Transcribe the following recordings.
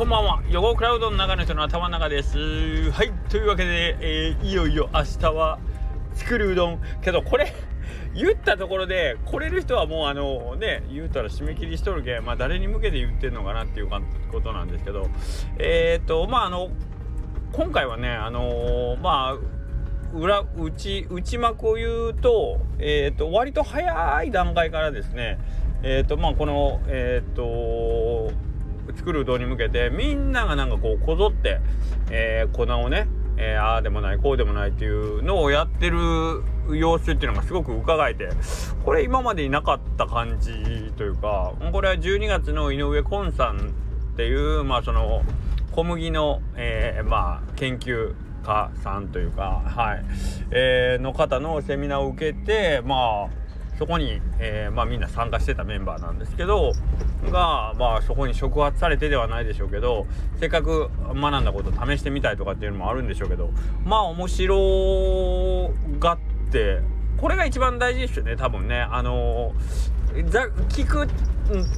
こんばんは。横クラウドの中の人の頭の中です。はい。というわけで、えー、いよいよ明日は作るうどん。けどこれ 言ったところで来れる人はもうあのね言うたら締め切りしとるけまあ誰に向けて言ってんのかなっていうことなんですけど。えっ、とまああの今回はねあのー、まあ裏内内幕を言うと,、えーと、割と早い段階からですねえっ、ー、とまあこのえっ、と作るうどんに向けてみんながなんかこうこぞって、えー、粉をね、えー、ああでもないこうでもないっていうのをやってる様子っていうのがすごく伺えてこれ今までになかった感じというかこれは12月の井上昆さんっていうまあその小麦の、えー、まあ研究家さんというかはい、えー、の方のセミナーを受けてまあそこに、えー、まあ、みんな参加してたメンバーなんですけどが、まあ、そこに触発されてではないでしょうけどせっかく学んだこと試してみたいとかっていうのもあるんでしょうけどまあ面白がってこれが一番大事ですよね多分ね。あのー、聞く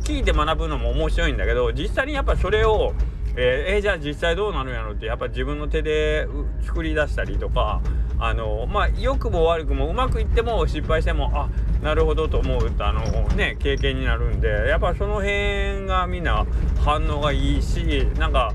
聞いて学ぶのも面白いんだけど実際にやっぱそれをえー、えー、じゃあ実際どうなるんやろってやっぱ自分の手で作り出したりとかあのまあ良くも悪くもうまくいっても失敗してもあなるほどと思うあのね経験になるんでやっぱその辺がみんな反応がいいしなんか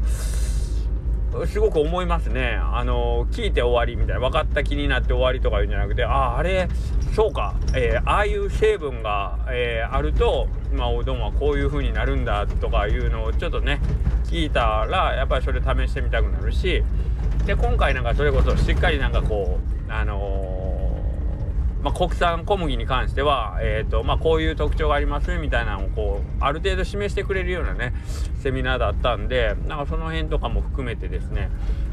すごく思いますね。あの聞いて終わりみたいな分かった気になって終わりとか言うんじゃなくてあああれそうか、えー、ああいう成分が、えー、あると、まあ、おうどんはこういう風になるんだとかいうのをちょっとね聞いたらやっぱりそれ試してみたくなるしで今回なんかそれこそしっかりなんかこうあのーまあ、国産小麦に関しては、えーとまあ、こういう特徴がありますみたいなのをこうある程度示してくれるようなねセミナーだったんでなんかその辺とかも含めてですね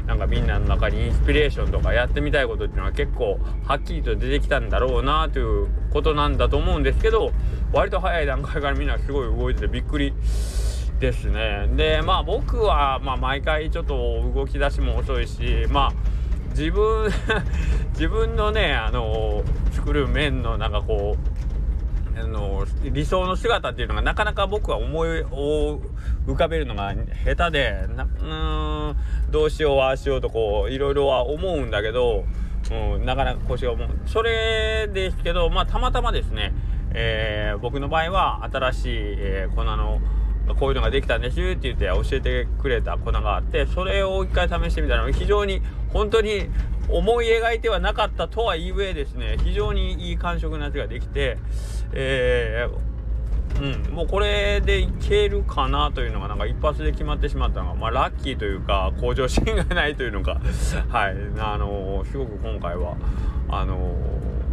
なんかみんなの中にインスピレーションとかやってみたいことっていうのは結構はっきりと出てきたんだろうなということなんだと思うんですけど割と早い段階からみんなすごい動いててびっくりですね。でまあ僕は、まあ、毎回ちょっと動き出しも遅いしまあ自分 自分のねあの作る麺のなんかこうあの理想の姿っていうのがなかなか僕は思いを浮かべるのが下手でなうんどうしようああしようとこういろいろは思うんだけど、うん、なかなか腰が重うそれですけどまあたまたまですね、えー、僕の場合は新しい、えー、粉のこういうのができたんですって言って教えてくれた粉があってそれを一回試してみたら非常に本当に思い描いてはなかったとはいえですね非常にいい感触のやつができてえー、うん、もうこれでいけるかなというのがなんか一発で決まってしまったのがまあラッキーというか向上心がないというのか はいあのー、すごく今回はあの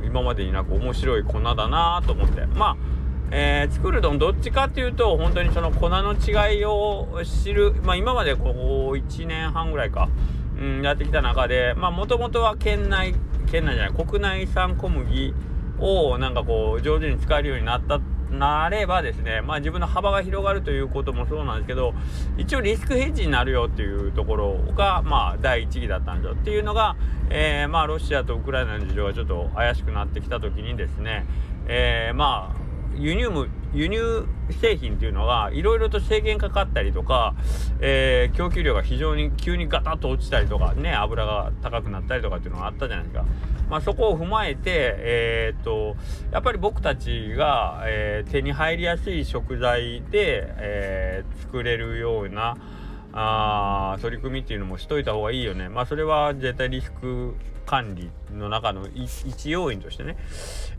ー、今までになく面白い粉だなと思ってまあえー、作るどんどっちかっていうと本当にその粉の違いを知る、まあ、今までこう1年半ぐらいか、うん、やってきた中でもともとは県内県内じゃない国内産小麦をなんかこう上手に使えるようになったなればですねまあ自分の幅が広がるということもそうなんですけど一応リスクヘッジになるよっていうところがまあ第一義だったんですよっていうのが、えー、まあロシアとウクライナの事情がちょっと怪しくなってきた時にですね、えー、まあ輸入も輸入製品っていうのがいろいろと制限かかったりとか、えー、供給量が非常に急にガタッと落ちたりとかね油が高くなったりとかっていうのがあったじゃないですか。まあ、そこを踏まえて、えー、っとやっぱり僕たちが、えー、手に入りやすい食材で、え作れるようなあ取り組みっていうのもしといた方がいいよね。まあそれは絶対リスク管理の中の一要因としてね、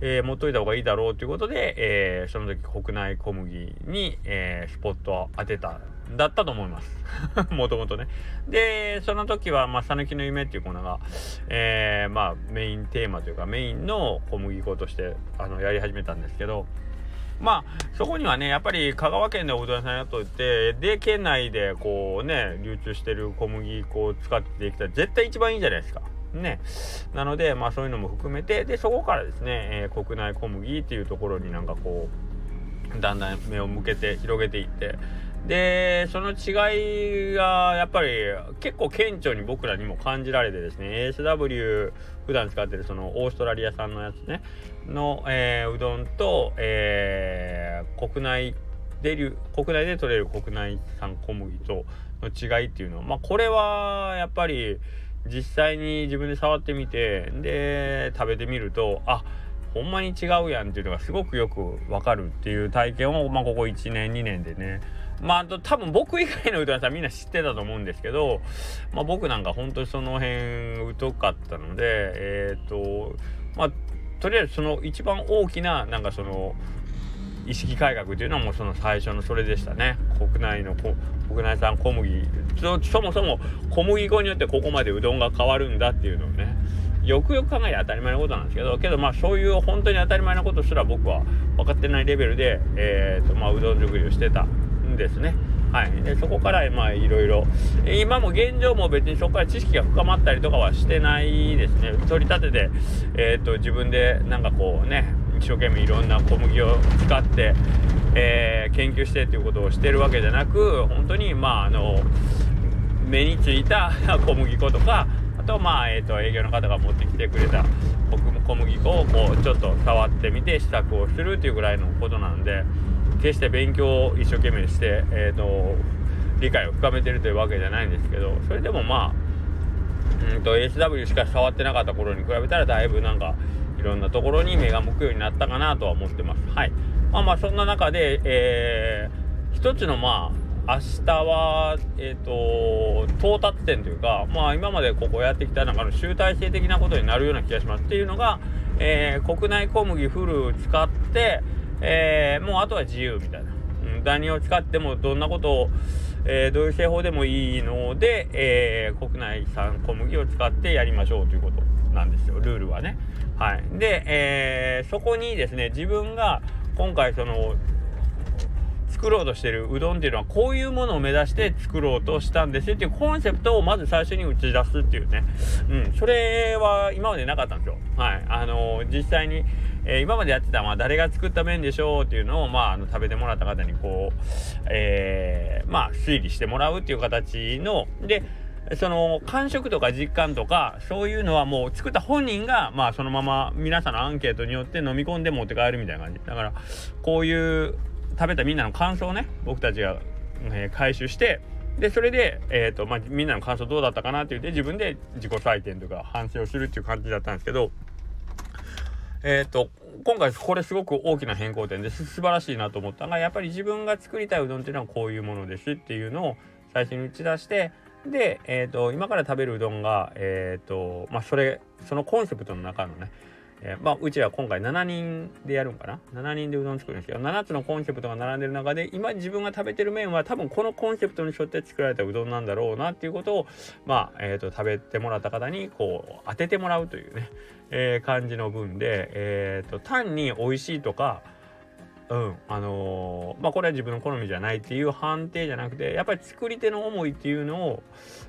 えー、持っといた方がいいだろうということで、えー、その時国内小麦に、えー、スポットを当てただったと思います。もともとね。で、その時は、まあ、さぬきの夢っていうコーナーが、えー、まあ、メインテーマというか、メインの小麦粉として、あの、やり始めたんですけど、まあそこにはねやっぱり香川県でおうどん屋さんやっといてで県内でこうね流通してる小麦粉を使ってできたら絶対一番いいじゃないですか。ね。なのでまあそういうのも含めてでそこからですね、えー、国内小麦っていうところになんかこうだんだん目を向けて広げていってでその違いがやっぱり結構顕著に僕らにも感じられてですね ASW 普段使ってるそのオーストラリア産のやつねの、えー、うどんと、えー、国内出る国内で取れる国内産小麦との違いっていうのはまあこれはやっぱり実際に自分で触ってみてで食べてみるとあほんまに違うやんっていうのがすごくよくわかるっていう体験を、まあ、ここ1年2年でねまあ、あと多分僕以外のうどんさんみんな知ってたと思うんですけど、まあ、僕なんか本当にその辺疎かったのでえっ、ー、とまあとりあえずその一番大きななんかその意識改革というのはもうその最初のそれでしたね。国内の国内産小麦そもそも小麦粉によってここまでうどんが変わるんだっていうのをねよくよく考えて当たり前のことなんですけどけどまあそういう本当に当たり前のことすら僕は分かってないレベルで、えーとまあ、うどん作りをしてた。ですね。はい、でそこからまあいろいろ。今も現状も別にそこから知識が深まったりとかはしてないですね。取り立てて、えーと、自分でなんかこうね一生懸命いろんな小麦を使って、えー、研究してっていうことをしてるわけじゃなく本当にまああの目についた 小麦粉とかあとまあ、えーと、営業の方が持ってきてくれた小麦粉をこうちょっと触ってみて試作をするっていうぐらいのことなんで決して勉強を一生懸命して、えーと、理解を深めてるというわけじゃないんですけどそれでもまあうんと SW しか触ってなかった頃に比べたらだいぶなんかいろんなところに目が向くようになったかなとは思ってます。はいまあまあそんな中で、えー、一つのまあ明日は、えっ、ー、と、到達点というか、まあ今までここやってきた中の集大成的なことになるような気がします。っていうのが、えー、国内小麦フルを使って、えー、もうあとは自由みたいな。うん、何を使ってもどんなことを、えどういう製法でもいいので、え国内産小麦を使ってやりましょうということなんですよ、ルールはね。はい。で、えそこにですね、自分が今回その、作ろうとしてるうどんっていうのはこういうものを目指して作ろうとしたんですよっていうコンセプトをまず最初に打ち出すっていうね。うん、それは今までなかったんですよ。はい。あのー、実際に、えー、今までやってた、まあ、誰が作った麺でしょうっていうのを、まあ、あの食べてもらった方にこう、えー、まあ、推理してもらうっていう形の、で、その感触とか実感とかそういうのはもう作った本人がまあそのまま皆さんのアンケートによって飲み込んで持って帰るみたいな感じ。だからこういう食べたみんなの感想をね僕たちが、えー、回収してでそれで、えーとまあ、みんなの感想どうだったかなって言って自分で自己採点とか反省をするっていう感じだったんですけどえっ、ー、と今回これすごく大きな変更点です素晴らしいなと思ったのがやっぱり自分が作りたいうどんっていうのはこういうものですっていうのを最初に打ち出してで、えーと、今から食べるうどんが、えーとまあ、それそのコンセプトの中のねえー、まあ、うちは今回7人でやるんかな ?7 人でうどん作るんですけど、7つのコンセプトが並んでる中で、今自分が食べてる麺は多分このコンセプトに沿って作られたうどんなんだろうなっていうことを、まあ、え、ー、と、食べてもらった方に、こう、当ててもらうというね、えー、感じの分で、えっ、と、単に美味しいとか、うん、あのー、まあこれは自分の好みじゃないっていう判定じゃなくてやっぱり作り手の思いっていうのを、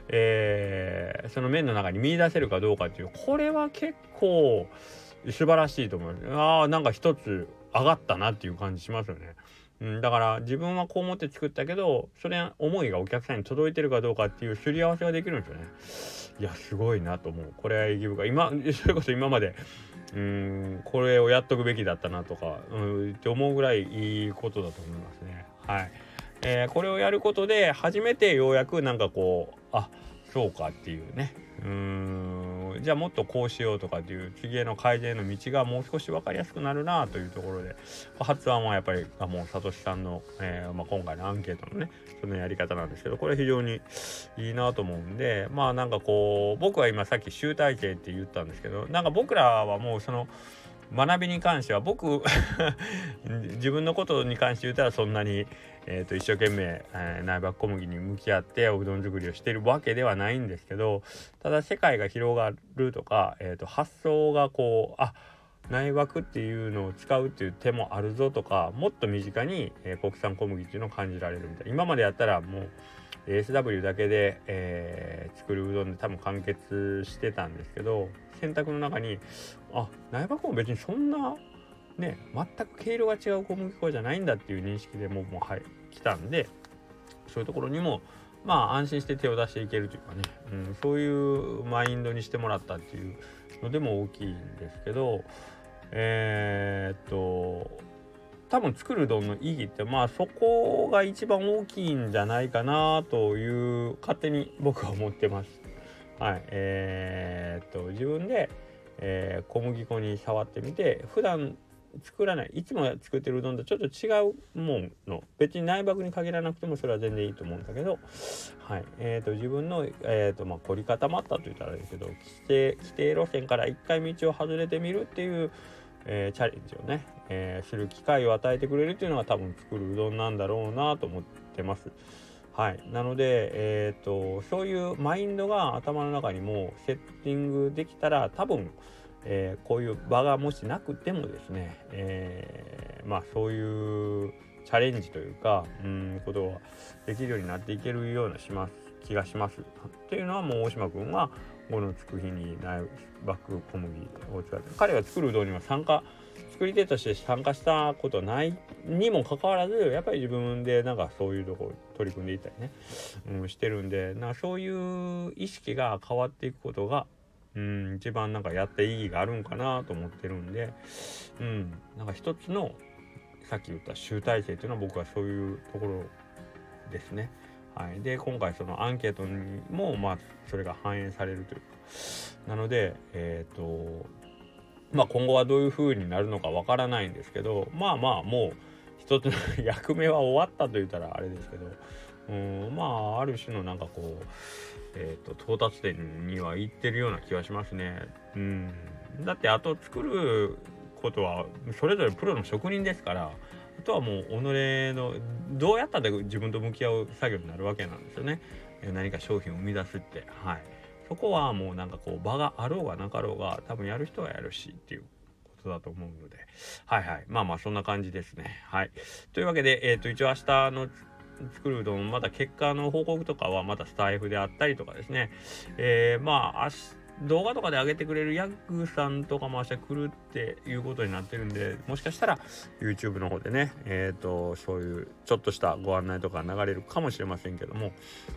えー、その麺の中に見出せるかどうかっていうこれは結構素晴らしいと思います。ああ、なんか一つ上がったなっていう感じしますよね。うん、だから自分はこう思って作ったけどそれ思いがお客さんに届いてるかどうかっていうすり合わせができるんですよね。いやすごいなと思う。これは意義深い。今 それこそ今までうんこれをやっとくべきだったなとか、うん、って思うぐらいいいことだと思いますね。はい。えー、これをやることで初めてようやくなんかこうあそうかっていうねうんじゃあもっとこうしようとかっていう次への改善の道がもう少し分かりやすくなるなというところで発案はやっぱりあもうサトシさんの、えー、まあ、今回のアンケートのねそのやり方なんですけどこれ非常にいいなと思うんでまあなんかこう僕は今さっき集大成って言ったんですけどなんか僕らはもうその学びに関しては僕 自分のことに関して言ったらそんなに、えーと、一生懸命、えー、内爆小麦に向き合っておうどん作りをしてるわけではないんですけどただ世界が広がるとか、えーと、発想がこうあ内枠っていうのを使うっていう手もあるぞとかもっと身近に、えー、国産小麦っていうのを感じられるみたいな。今までやったらもう SW だけで、えー、作るうどんで多分完結してたんですけど選択の中にあ苗場粉も別にそんなね全く毛色が違う小麦粉じゃないんだっていう認識でもうもうはい来たんでそういうところにもまあ安心して手を出していけるというかね、うん、そういうマインドにしてもらったっていうのでも大きいんですけどえー、っと多分作るうどんの意義ってまあそこが一番大きいんじゃないかなという勝手に僕は思ってます。はいえー、っと自分で、えー、小麦粉に触ってみて普段作らないいつも作ってるうどんとちょっと違うもんの別に内爆に限らなくてもそれは全然いいと思うんだけど、はいえーと、自分の、えーとまあ、凝り固まったと言ったらいいけど規定規定路線から一回道を外れてみるっていう、えー、チャレンジをね、えー、する機会を与えてくれるっていうのが多分作るうどんなんだろうなと思ってます。はい、なので、えーとそういうマインドが頭の中にもセッティングできたら多分えー、こういう場がもしなくてもですね、えー、まあそういうチャレンジというかうんことができるようになっていけるようなします気がします。っていうのはもう大島君はこの作品にナイバック小麦を使って彼が作るうどんには参加作り手として参加したことないにもかかわらずやっぱり自分でなんかそういうとこ取り組んでいったりね、うん、してるんでなそういう意識が変わっていくことがうん一番なんかやって意義があるんかなと思ってるんでうんなんか一つのさっき言った集大成っていうのは僕はそういうところですね。はい、で今回そのアンケートにもまあそれが反映されるというか。なのでえっ、ー、とまあ今後はどういう風になるのかわからないんですけどまあまあもう一つの役目は終わったと言ったらあれですけどうんまあある種のなんかこうえーと、到達点には行ってるような気がしますね。うん、だってあと作ることはそれぞれプロの職人ですからとはもう己のどうやったら自分と向き合う作業になるわけなんですよね。何か商品を生み出すって。はい。そこはもうなんかこう場があろうがなかろうが多分やる人はやるしっていうことだと思うので。はいはい。まあまあそんな感じですね。はい。というわけで、えっ、ー、と一応明日の作るうどんまだ結果の報告とかはまたスタイフであったりとかですね、えー、まあ動画とかで上げてくれるヤッグさんとかも明日来るっていうことになってるんでもしかしたら YouTube の方でねえっ、ー、とそういうちょっとしたご案内とか流れるかもしれませんけども、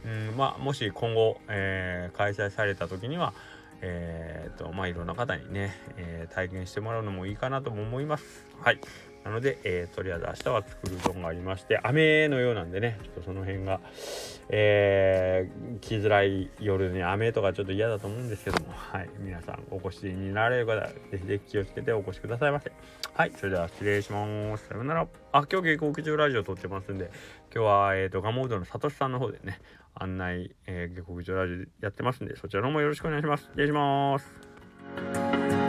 うんまあ、もし今後、えー、開催された時にはえーとまあ、いろんな方にね、え、体験してもらうのもいいかなとも思います。はい。なので、えー、とりあえず明日は作るうどんがありまして雨のようなんでねちょっとその辺が、えー、来づらい夜に雨とかちょっと嫌だと思うんですけども。はい。皆さんお越しになられる方ぜひぜひ気をつけてお越しくださいませ。はい。それでは失礼します。さよなら。あ今日下校中ラジオ撮ってますんで今日はえっ、ー、とガモードのさとしさんの方でね案内、えー、下校中ラジオやってますんでそちらの方もよろしくお願いします。失礼します。